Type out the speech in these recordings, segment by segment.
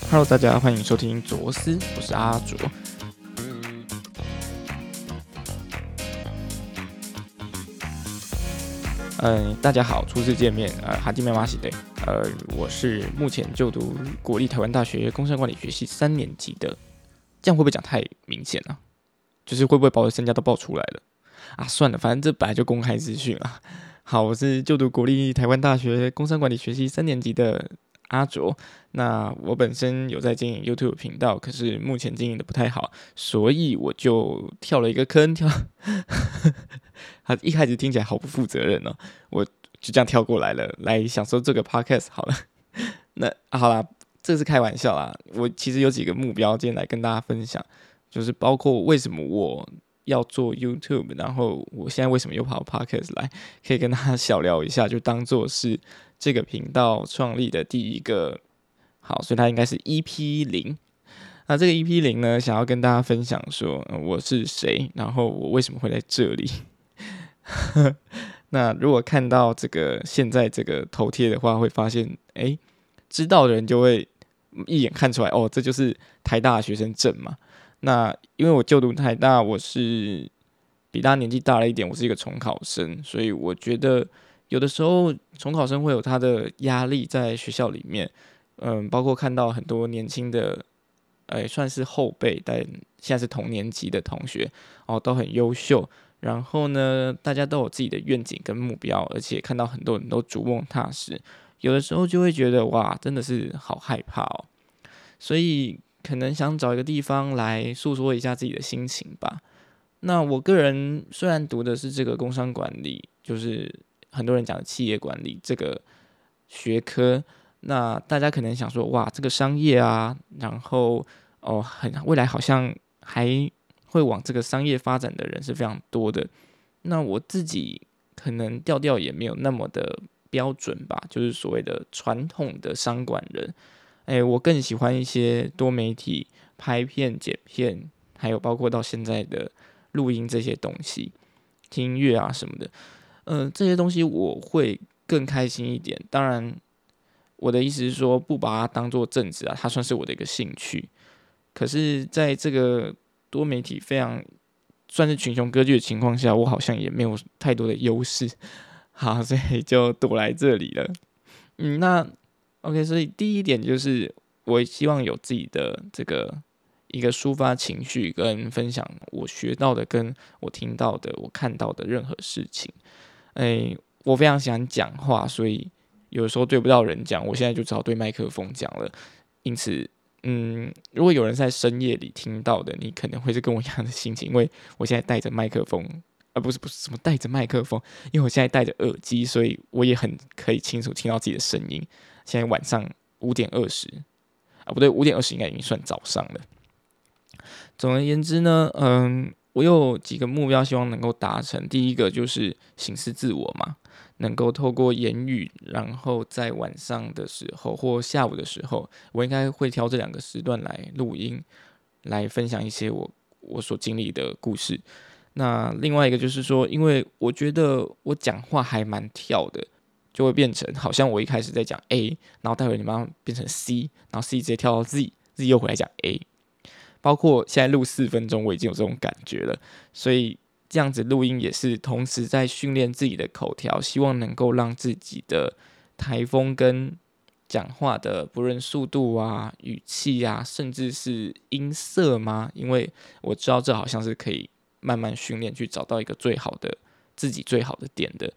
Hello，大家欢迎收听卓思，我是阿卓。嗯，大家好，初次见面，呃，哈基麦马西对，呃，我是目前就读国立台湾大学工商管理学系三年级的，这样会不会讲太明显了？就是会不会把我的身家都爆出来了？啊，算了，反正这本来就公开资讯啊。好，我是就读国立台湾大学工商管理学系三年级的。阿卓，那我本身有在经营 YouTube 频道，可是目前经营的不太好，所以我就跳了一个坑，跳。他一开始听起来好不负责任哦，我就这样跳过来了，来享受这个 Podcast 好了。那好啦，这是开玩笑啦。我其实有几个目标，今天来跟大家分享，就是包括为什么我要做 YouTube，然后我现在为什么又跑 Podcast 来，可以跟大家小聊一下，就当做是。这个频道创立的第一个好，所以它应该是 EP 零。那这个 EP 零呢，想要跟大家分享说我是谁，然后我为什么会在这里。那如果看到这个现在这个头贴的话，会发现，哎，知道的人就会一眼看出来，哦，这就是台大学生证嘛。那因为我就读台大，我是比大家年纪大了一点，我是一个重考生，所以我觉得。有的时候重考生会有他的压力在学校里面，嗯，包括看到很多年轻的，哎，算是后辈，但现在是同年级的同学哦，都很优秀。然后呢，大家都有自己的愿景跟目标，而且看到很多人都逐梦踏实，有的时候就会觉得哇，真的是好害怕哦。所以可能想找一个地方来诉说一下自己的心情吧。那我个人虽然读的是这个工商管理，就是。很多人讲的企业管理这个学科，那大家可能想说，哇，这个商业啊，然后哦，很未来好像还会往这个商业发展的人是非常多的。那我自己可能调调也没有那么的标准吧，就是所谓的传统的商管人。哎，我更喜欢一些多媒体拍片、剪片，还有包括到现在的录音这些东西，听音乐啊什么的。嗯，这些东西我会更开心一点。当然，我的意思是说，不把它当做正职啊，它算是我的一个兴趣。可是，在这个多媒体非常算是群雄割据的情况下，我好像也没有太多的优势。好，所以就躲来这里了。嗯，那 OK，所以第一点就是，我希望有自己的这个。一个抒发情绪跟分享我学到的、跟我听到的、我看到的任何事情。哎，我非常喜欢讲话，所以有时候对不到人讲，我现在就只好对麦克风讲了。因此，嗯，如果有人在深夜里听到的，你可能会是跟我一样的心情，因为我现在带着麦克风，啊，不是不是什么带着麦克风，因为我现在戴着耳机，所以我也很可以清楚听到自己的声音。现在晚上五点二十，啊，不对，五点二十应该已经算早上了。总而言之呢，嗯，我有几个目标，希望能够达成。第一个就是醒思自我嘛，能够透过言语，然后在晚上的时候或下午的时候，我应该会挑这两个时段来录音，来分享一些我我所经历的故事。那另外一个就是说，因为我觉得我讲话还蛮跳的，就会变成好像我一开始在讲 A，然后待会你马上变成 C，然后 C 直接跳到 Z，Z 又回来讲 A。包括现在录四分钟，我已经有这种感觉了，所以这样子录音也是同时在训练自己的口条，希望能够让自己的台风跟讲话的不论速度啊、语气啊，甚至是音色吗？因为我知道这好像是可以慢慢训练，去找到一个最好的自己最好的点的，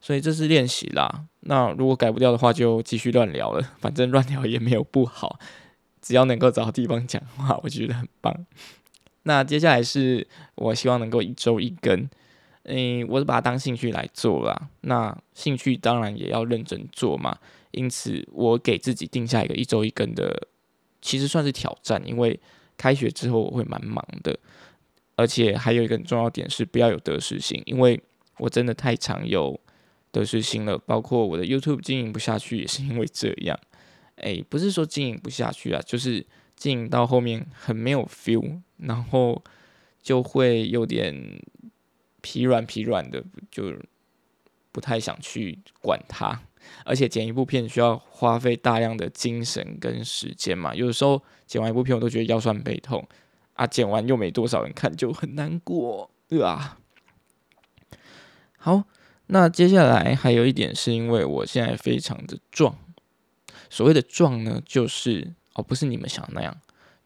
所以这是练习啦。那如果改不掉的话，就继续乱聊了，反正乱聊也没有不好。只要能够找地方讲话，我觉得很棒。那接下来是我希望能够一周一更，嗯，我是把它当兴趣来做啦。那兴趣当然也要认真做嘛。因此，我给自己定下一个一周一更的，其实算是挑战。因为开学之后我会蛮忙的，而且还有一个很重要点是不要有得失心，因为我真的太常有得失心了。包括我的 YouTube 经营不下去，也是因为这样。哎，不是说经营不下去啊，就是经营到后面很没有 feel，然后就会有点疲软疲软的，就不太想去管它。而且剪一部片需要花费大量的精神跟时间嘛，有的时候剪完一部片我都觉得腰酸背痛啊，剪完又没多少人看，就很难过，对吧？好，那接下来还有一点是因为我现在非常的壮，所谓的壮呢，就是哦，不是你们想的那样，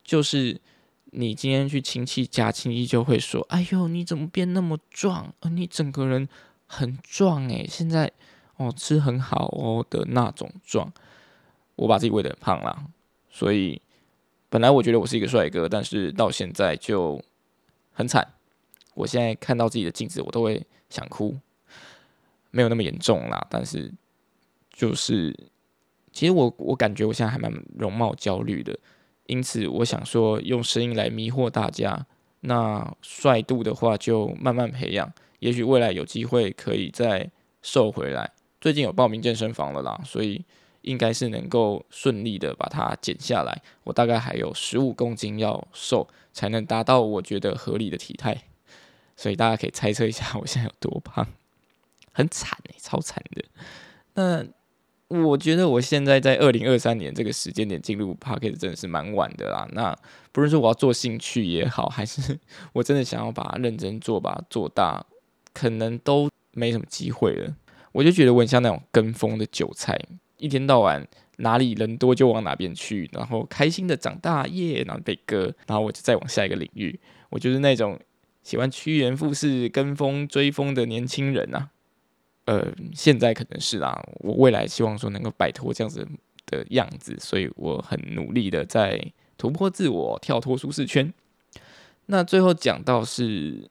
就是你今天去亲戚家，亲戚就会说：“哎呦，你怎么变那么壮？啊，你整个人很壮诶，现在。”哦，吃很好哦的那种壮，我把自己喂得很胖啦，所以本来我觉得我是一个帅哥，但是到现在就很惨。我现在看到自己的镜子，我都会想哭，没有那么严重啦，但是就是其实我我感觉我现在还蛮容貌焦虑的，因此我想说用声音来迷惑大家。那帅度的话就慢慢培养，也许未来有机会可以再瘦回来。最近有报名健身房了啦，所以应该是能够顺利的把它减下来。我大概还有十五公斤要瘦，才能达到我觉得合理的体态。所以大家可以猜测一下我现在有多胖，很惨哎，超惨的。那我觉得我现在在二零二三年这个时间点进入 p a r k e t 真的是蛮晚的啦。那不是说我要做兴趣也好，还是 我真的想要把它认真做，把它做大，可能都没什么机会了。我就觉得我很像那种跟风的韭菜，一天到晚哪里人多就往哪边去，然后开心的长大耶，然后被割，然后我就再往下一个领域。我就是那种喜欢趋炎附势、跟风追风的年轻人呐。呃，现在可能是啦，我未来希望说能够摆脱这样子的样子，所以我很努力的在突破自我，跳脱舒适圈。那最后讲到是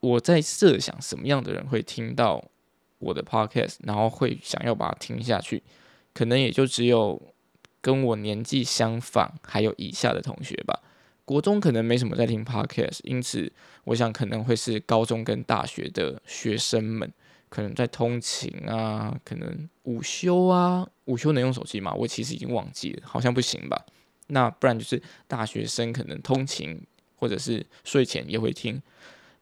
我在设想什么样的人会听到。我的 podcast，然后会想要把它听下去，可能也就只有跟我年纪相仿还有以下的同学吧。国中可能没什么在听 podcast，因此我想可能会是高中跟大学的学生们，可能在通勤啊，可能午休啊，午休能用手机吗？我其实已经忘记了，好像不行吧。那不然就是大学生可能通勤或者是睡前也会听，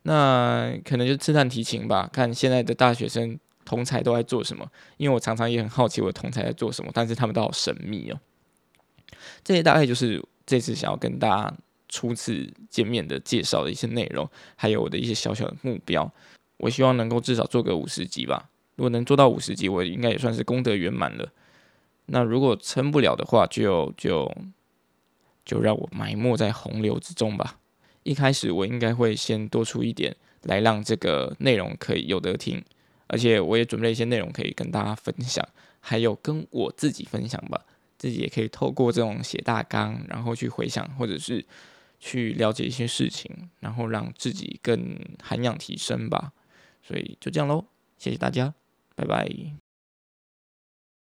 那可能就刺探提琴吧，看现在的大学生。同才都在做什么？因为我常常也很好奇我的同才在做什么，但是他们都好神秘哦。这些大概就是这次想要跟大家初次见面的介绍的一些内容，还有我的一些小小的目标。我希望能够至少做个五十集吧。如果能做到五十集，我应该也算是功德圆满了。那如果撑不了的话，就就就让我埋没在洪流之中吧。一开始我应该会先多出一点，来让这个内容可以有得听。而且我也准备一些内容可以跟大家分享，还有跟我自己分享吧，自己也可以透过这种写大纲，然后去回想或者是去了解一些事情，然后让自己更涵养提升吧。所以就这样喽，谢谢大家，拜拜。